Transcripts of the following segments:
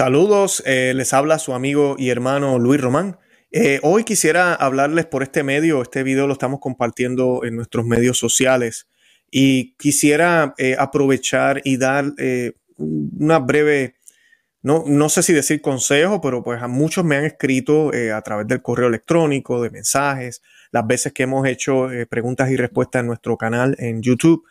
Saludos, eh, les habla su amigo y hermano Luis Román. Eh, hoy quisiera hablarles por este medio, este video lo estamos compartiendo en nuestros medios sociales y quisiera eh, aprovechar y dar una breve, no, no sé si decir consejo, pero pues a muchos me han escrito a través del correo electrónico, de mensajes, las veces que hemos hecho preguntas y respuestas en nuestro canal en YouTube.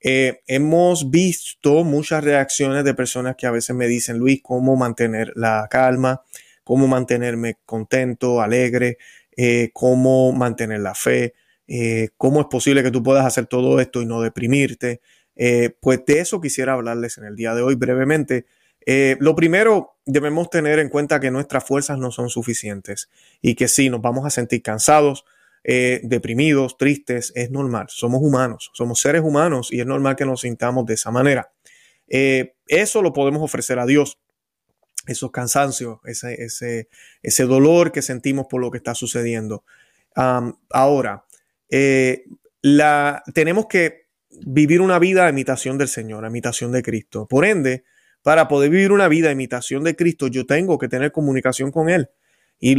Eh, hemos visto muchas reacciones de personas que a veces me dicen, Luis, cómo mantener la calma, cómo mantenerme contento, alegre, eh, cómo mantener la fe, eh, cómo es posible que tú puedas hacer todo esto y no deprimirte. pues de eso quisiera hablarles en el día de hoy brevemente. lo primero, debemos tener en cuenta que nuestras fuerzas no son suficientes y que sí, nos vamos a sentir cansados, eh, deprimidos, tristes, es normal. Somos humanos, somos seres humanos y es normal que nos sintamos de esa manera. Eh, eso lo podemos ofrecer a Dios. Esos cansancios, ese, ese, ese dolor que sentimos por lo que está sucediendo. ahora, eh, la, tenemos que vivir una vida a imitación del Señor, a imitación de Cristo. Por ende, para poder vivir una vida a imitación de Cristo, yo tengo que tener comunicación con Él. Y,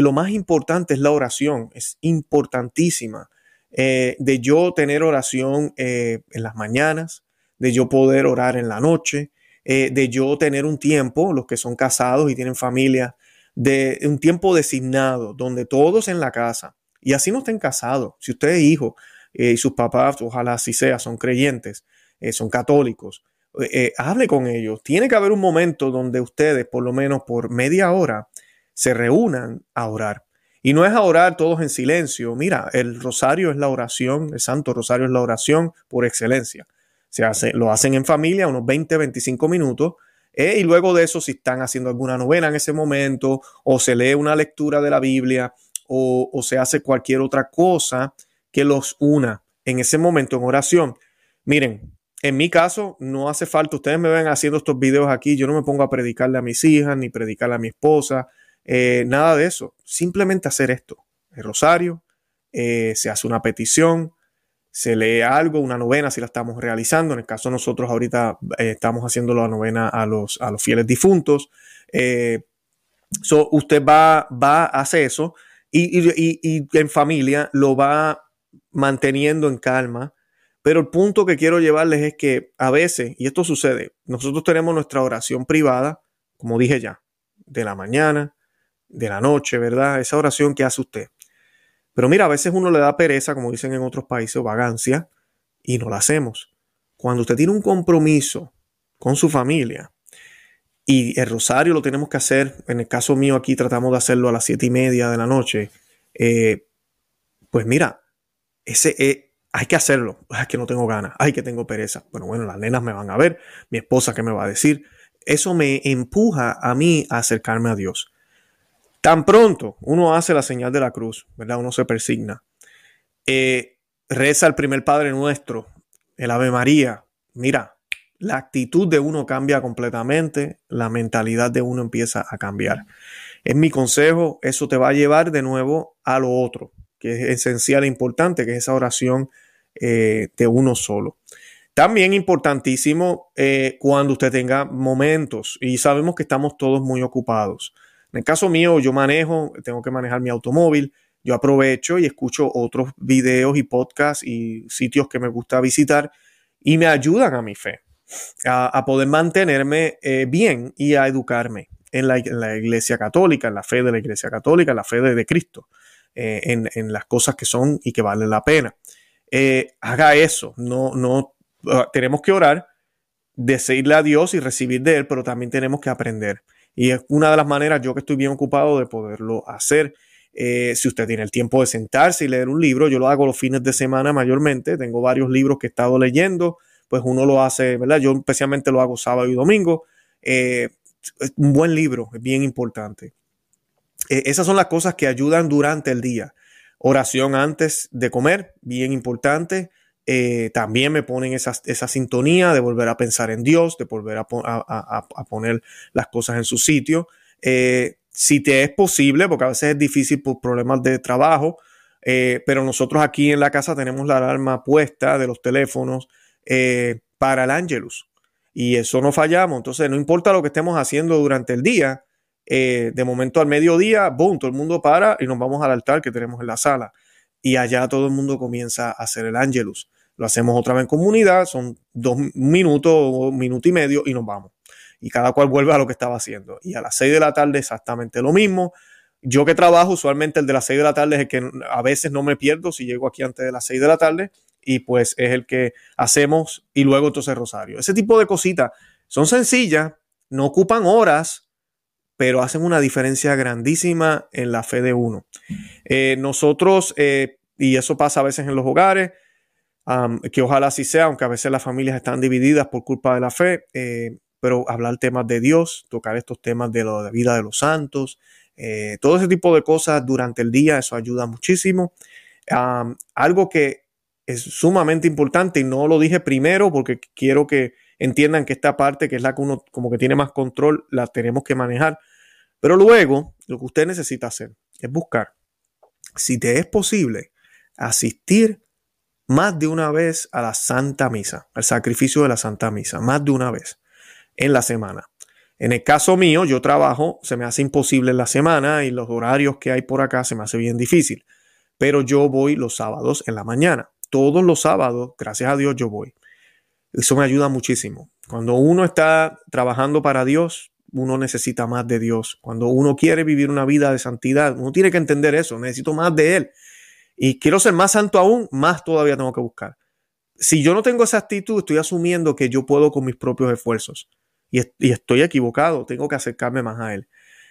lo más importante es la oración, es importantísima. Eh, de yo tener oración eh, en las mañanas, de yo poder orar en la noche, eh, de yo tener un tiempo, los que son casados y tienen familia, de un tiempo designado donde todos en la casa, y así no estén casados, si usted es hijo y sus papás, ojalá así sea, son creyentes, son católicos, hable con ellos. Tiene que haber un momento donde ustedes, por lo menos por media hora, se reúnan a orar. Y no es a orar todos en silencio. Mira, el rosario es la oración, el Santo Rosario es la oración por excelencia. Se hace, lo hacen en familia unos 20, 25 minutos. Eh, y luego de eso, si están haciendo alguna novena en ese momento, o se lee una lectura de la Biblia, o, o se hace cualquier otra cosa que los una en ese momento en oración. Miren, en mi caso, no hace falta, ustedes me ven haciendo estos videos aquí, yo no me pongo a predicarle a mis hijas, ni predicarle a mi esposa, eh, nada de eso. Simplemente hacer esto. El rosario, eh, se hace una petición, se lee algo, una novena si la estamos realizando. En el caso de nosotros ahorita eh, estamos haciendo la novena a los, a los fieles difuntos. usted va, va, hace eso y, y en familia lo va manteniendo en calma. Pero el punto que quiero llevarles es que a veces, y esto sucede, nosotros tenemos nuestra oración privada, como dije ya, de la mañana, de la noche, ¿verdad? Esa oración que hace usted. Pero mira, a veces uno le da pereza, como dicen en otros países, o vagancia, y no la hacemos. Cuando usted tiene un compromiso con su familia y el rosario lo tenemos que hacer, en el caso mío aquí tratamos de hacerlo a las siete y media de la noche, eh, pues mira, ese, eh, hay que hacerlo. Es que no tengo ganas, hay que tengo pereza. Bueno, bueno, las nenas me van a ver, mi esposa qué me va a decir. Eso me empuja a mí a acercarme a Dios. Tan pronto uno hace la señal de la cruz, ¿verdad? Uno se persigna. Eh, reza el primer Padre Nuestro, el Ave María. Mira, la actitud de uno cambia completamente, la mentalidad de uno empieza a cambiar. Es mi consejo, eso te va a llevar de nuevo a lo otro, que es esencial e importante, que es esa oración eh, de uno solo. También importantísimo eh, cuando usted tenga momentos, y sabemos que estamos todos muy ocupados, en el caso mío, yo manejo, tengo que manejar mi automóvil, yo aprovecho y escucho otros videos y podcasts y sitios que me gusta visitar y me ayudan a mi fe, a, poder mantenerme eh, bien y a educarme en la, iglesia católica, en la fe de la iglesia católica, en la fe de, Cristo, eh, en, las cosas que son y que valen la pena. Eh, haga eso, no, no, ah, tenemos que orar, decirle a Dios y recibir de Él, pero también tenemos que aprender. Y es una de las maneras, yo que estoy bien ocupado, de poderlo hacer. Eh, si usted tiene el tiempo de sentarse y leer un libro, yo lo hago los fines de semana mayormente. Tengo varios libros que he estado leyendo, pues uno lo hace, ¿verdad? Yo especialmente lo hago sábado y domingo. Eh, un buen libro es bien importante. Eh, esas son las cosas que ayudan durante el día. Oración antes de comer, bien importante. Eh, también me ponen esa, sintonía de volver a pensar en Dios, de volver a, poner las cosas en su sitio. Eh, si te es posible, porque a veces es difícil por problemas de trabajo, eh, pero nosotros aquí en la casa tenemos la alarma puesta de los teléfonos para el Angelus. y eso no fallamos. Entonces, no importa lo que estemos haciendo durante el día, de momento al mediodía, boom, todo el mundo para y nos vamos al altar que tenemos en la sala. Y allá todo el mundo comienza a hacer el ángelus. Lo hacemos otra vez en comunidad, son dos minutos o minuto y medio y nos vamos. Y cada cual vuelve a lo que estaba haciendo. Y a las seis de la tarde exactamente lo mismo. Yo que trabajo, usualmente el de las seis de la tarde es el que a veces no me pierdo si llego aquí antes de las seis de la tarde y pues es el que hacemos y luego entonces Rosario. Ese tipo de cositas son sencillas, no ocupan horas, pero hacen una diferencia grandísima en la fe de uno. Eh, nosotros, eh, y eso pasa a veces en los hogares, que ojalá así sea, aunque a veces las familias están divididas por culpa de la fe, eh, pero hablar temas de Dios, tocar estos temas de la vida de los santos, todo ese tipo de cosas durante el día, eso ayuda muchísimo. algo que es sumamente importante y no lo dije primero porque quiero que entiendan que esta parte, que es la que uno como que tiene más control, la tenemos que manejar. Pero luego, lo que usted necesita hacer es buscar, si te es posible, asistir más de una vez a la Santa Misa, al sacrificio de la Santa Misa, más de una vez en la semana. En el caso mío, yo trabajo, se me hace imposible en la semana y los horarios que hay por acá se me hace bien difícil, pero yo voy los sábados en la mañana todos los sábados, gracias a Dios, yo voy. Eso me ayuda muchísimo. Cuando uno está trabajando para Dios, uno necesita más de Dios. Cuando uno quiere vivir una vida de santidad, uno tiene que entender eso. Necesito más de Él. Y quiero ser más santo aún, más todavía tengo que buscar. Si yo no tengo esa actitud, estoy asumiendo que yo puedo con mis propios esfuerzos. Y, estoy equivocado. Tengo que acercarme más a Él.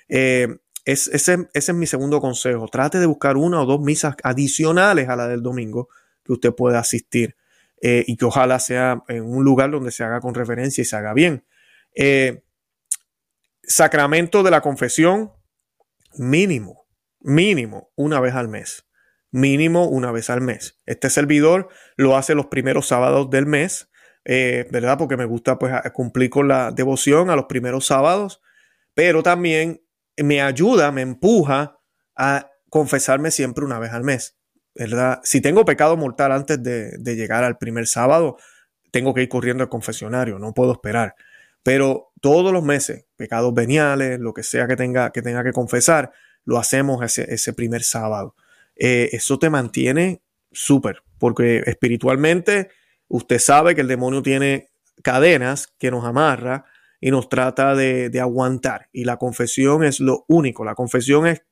Eh, ese, es mi segundo consejo. Trate de buscar una o dos misas adicionales a la del domingo que usted pueda asistir eh, y que ojalá sea en un lugar donde se haga con referencia y se haga bien. Eh, sacramento de la confesión, mínimo, mínimo una vez al mes. Mínimo una vez al mes. Este servidor lo hace los primeros sábados del mes, eh, ¿verdad? Porque me gusta pues cumplir con la devoción a los primeros sábados, pero también me ayuda, me empuja a confesarme siempre una vez al mes. ¿verdad? Si tengo pecado mortal antes de, llegar al primer sábado, tengo que ir corriendo al confesionario, no puedo esperar. Pero todos los meses, pecados veniales, lo que sea que tenga que, tenga que confesar, lo hacemos ese, primer sábado. Eh, eso te mantiene súper, porque espiritualmente usted sabe que el demonio tiene cadenas que nos amarra y nos trata de, aguantar. Y la confesión es lo único. La confesión es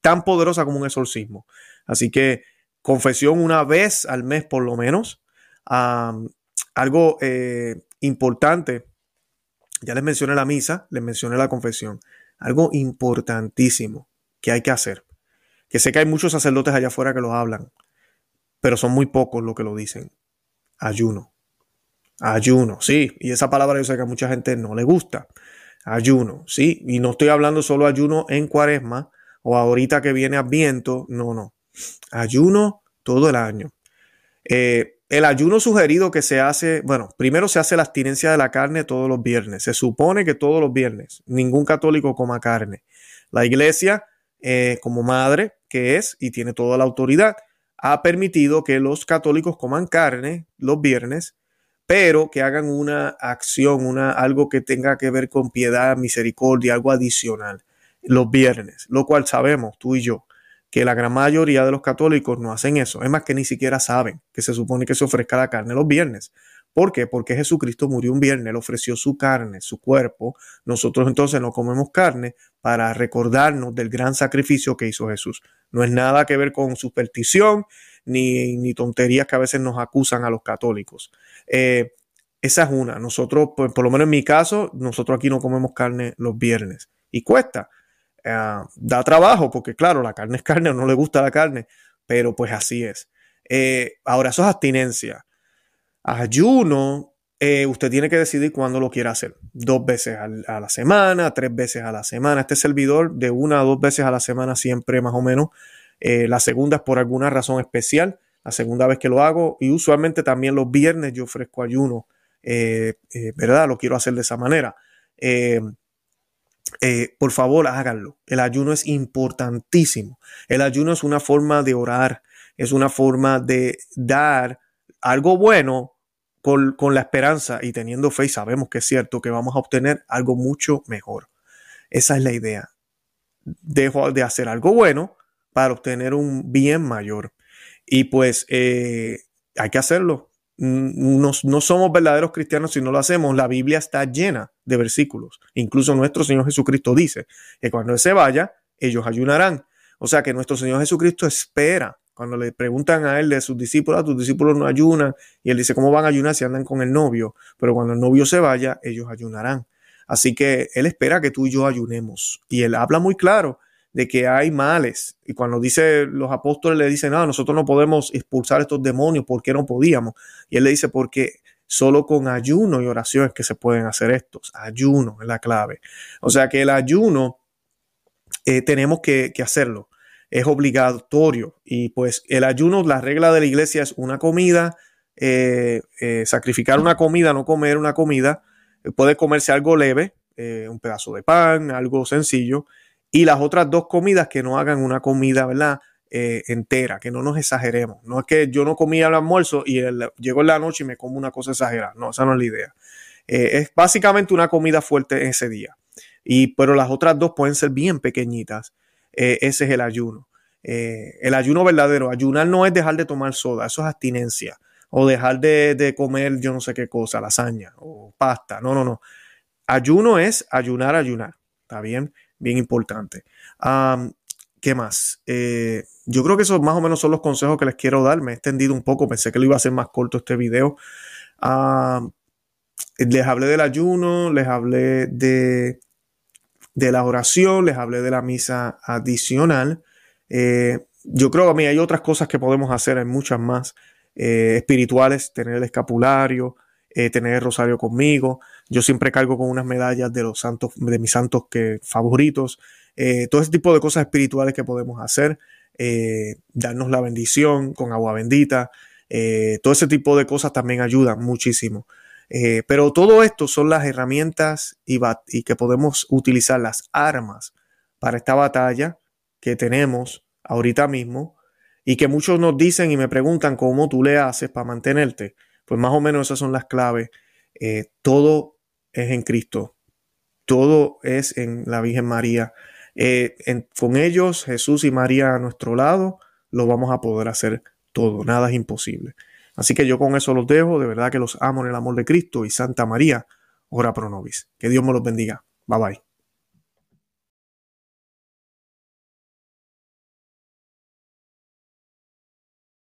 tan poderosa como un exorcismo. Así que confesión una vez al mes por lo menos. algo eh, importante, ya les mencioné la misa, les mencioné la confesión. Algo importantísimo que hay que hacer, que sé que hay muchos sacerdotes allá afuera que lo hablan, pero son muy pocos los que lo dicen. Ayuno. Ayuno, sí. Y esa palabra yo sé que a mucha gente no le gusta. Ayuno, sí. Y no estoy hablando solo ayuno en cuaresma o ahorita que viene Adviento. No, no. Ayuno todo el año. Eh, el ayuno sugerido que se hace, bueno, primero se hace la abstinencia de la carne todos los viernes. Se supone que todos los viernes ningún católico coma carne. La iglesia, eh, como madre que es y tiene toda la autoridad, ha permitido que los católicos coman carne los viernes, pero que hagan una acción, una, algo que tenga que ver con piedad, misericordia, algo adicional los viernes, lo cual sabemos tú y yo que la gran mayoría de los católicos no hacen eso. Es más que ni siquiera saben que se supone que se ofrezca la carne los viernes. ¿Por qué? Porque Jesucristo murió un viernes, le ofreció su carne, su cuerpo. Nosotros entonces no comemos carne para recordarnos del gran sacrificio que hizo Jesús. No es nada que ver con superstición ni, ni tonterías que a veces nos acusan a los católicos. Eh, esa es una. Nosotros, pues, por lo menos en mi caso, nosotros aquí no comemos carne los viernes. Y cuesta. Eh, da trabajo porque claro, la carne es carne, no le gusta la carne, pero pues así es. Eh, ahora, eso es abstinencia. Ayuno, eh, usted tiene que decidir cuándo lo quiere hacer. Dos veces a la semana, tres veces a la semana. Este servidor de una a dos veces a la semana siempre más o menos. la segunda es por alguna razón especial. La segunda vez que lo hago y usualmente también los viernes yo ofrezco ayuno. ¿Verdad? Lo quiero hacer de esa manera. Eh, por favor háganlo. El ayuno es importantísimo. El ayuno es una forma de orar, es una forma de dar algo bueno con, con la esperanza y teniendo fe y sabemos que es cierto que vamos a obtener algo mucho mejor. Esa es la idea. Dejo de hacer algo bueno para obtener un bien mayor. Y pues eh, hay que hacerlo. No, no, somos verdaderos cristianos si no lo hacemos. La Biblia está llena de versículos. Incluso nuestro Señor Jesucristo dice que cuando Él se vaya, ellos ayunarán. O sea que nuestro Señor Jesucristo espera. Cuando le preguntan a Él de sus discípulos, a ah, tus discípulos no ayunan. Y Él dice, ¿cómo van a ayunar si andan con el novio? Pero cuando el novio se vaya, ellos ayunarán. Así que Él espera que tú y yo ayunemos. Y Él habla muy claro de que hay males. Y cuando dice los apóstoles le dicen, no, nosotros no podemos expulsar estos demonios, ¿por qué no podíamos? Y él le dice, porque solo con ayuno y oración es que se pueden hacer estos. Ayuno es la clave. O sea que el ayuno eh, tenemos que, hacerlo. Es obligatorio. Y pues el ayuno, la regla de la iglesia es una comida, eh, eh, sacrificar una comida, no comer una comida. puede comerse algo leve, un pedazo de pan, algo sencillo y las otras dos comidas que no hagan una comida, ¿verdad? Eh, entera, que no nos exageremos. No es que yo no comía el almuerzo y llego en la noche y me como una cosa exagerada. No, esa no es la idea. Eh, es básicamente una comida fuerte ese día. Y, pero las otras dos pueden ser bien pequeñitas. Eh, ese es el ayuno. el ayuno verdadero. Ayunar no es dejar de tomar soda, eso es abstinencia. O dejar de, de comer yo no sé qué cosa, lasaña o pasta. No, no, no. Ayuno es ayunar, ayunar. ¿Está bien? bien importante. ¿Qué más? Eh, yo creo que esos más o menos son los consejos que les quiero dar. Me he extendido un poco, pensé que lo iba a hacer más corto este video. les hablé del ayuno, les hablé de, de la oración, les hablé de la misa adicional. Eh, yo creo que hay otras cosas que podemos hacer, hay muchas más eh, espirituales, tener el escapulario, tener el rosario conmigo. Yo siempre cargo con unas medallas de los santos, de mis santos que, favoritos. Eh, todo ese tipo de cosas espirituales que podemos hacer. Eh, darnos la bendición con agua bendita. Eh, todo ese tipo de cosas también ayudan muchísimo. Pero todo esto son las herramientas y, y que podemos utilizar, las armas para esta batalla que tenemos ahorita mismo y que muchos nos dicen y me preguntan cómo tú le haces para mantenerte. Pues más o menos esas son las claves. todo es en Cristo. Todo es en la Virgen María. Eh, con ellos, Jesús y María a nuestro lado, lo vamos a poder hacer todo. Nada es imposible. Así que yo con eso los dejo. De verdad que los amo en el amor de Cristo y Santa María, ora pro nobis. Que Dios me los bendiga. Bye bye.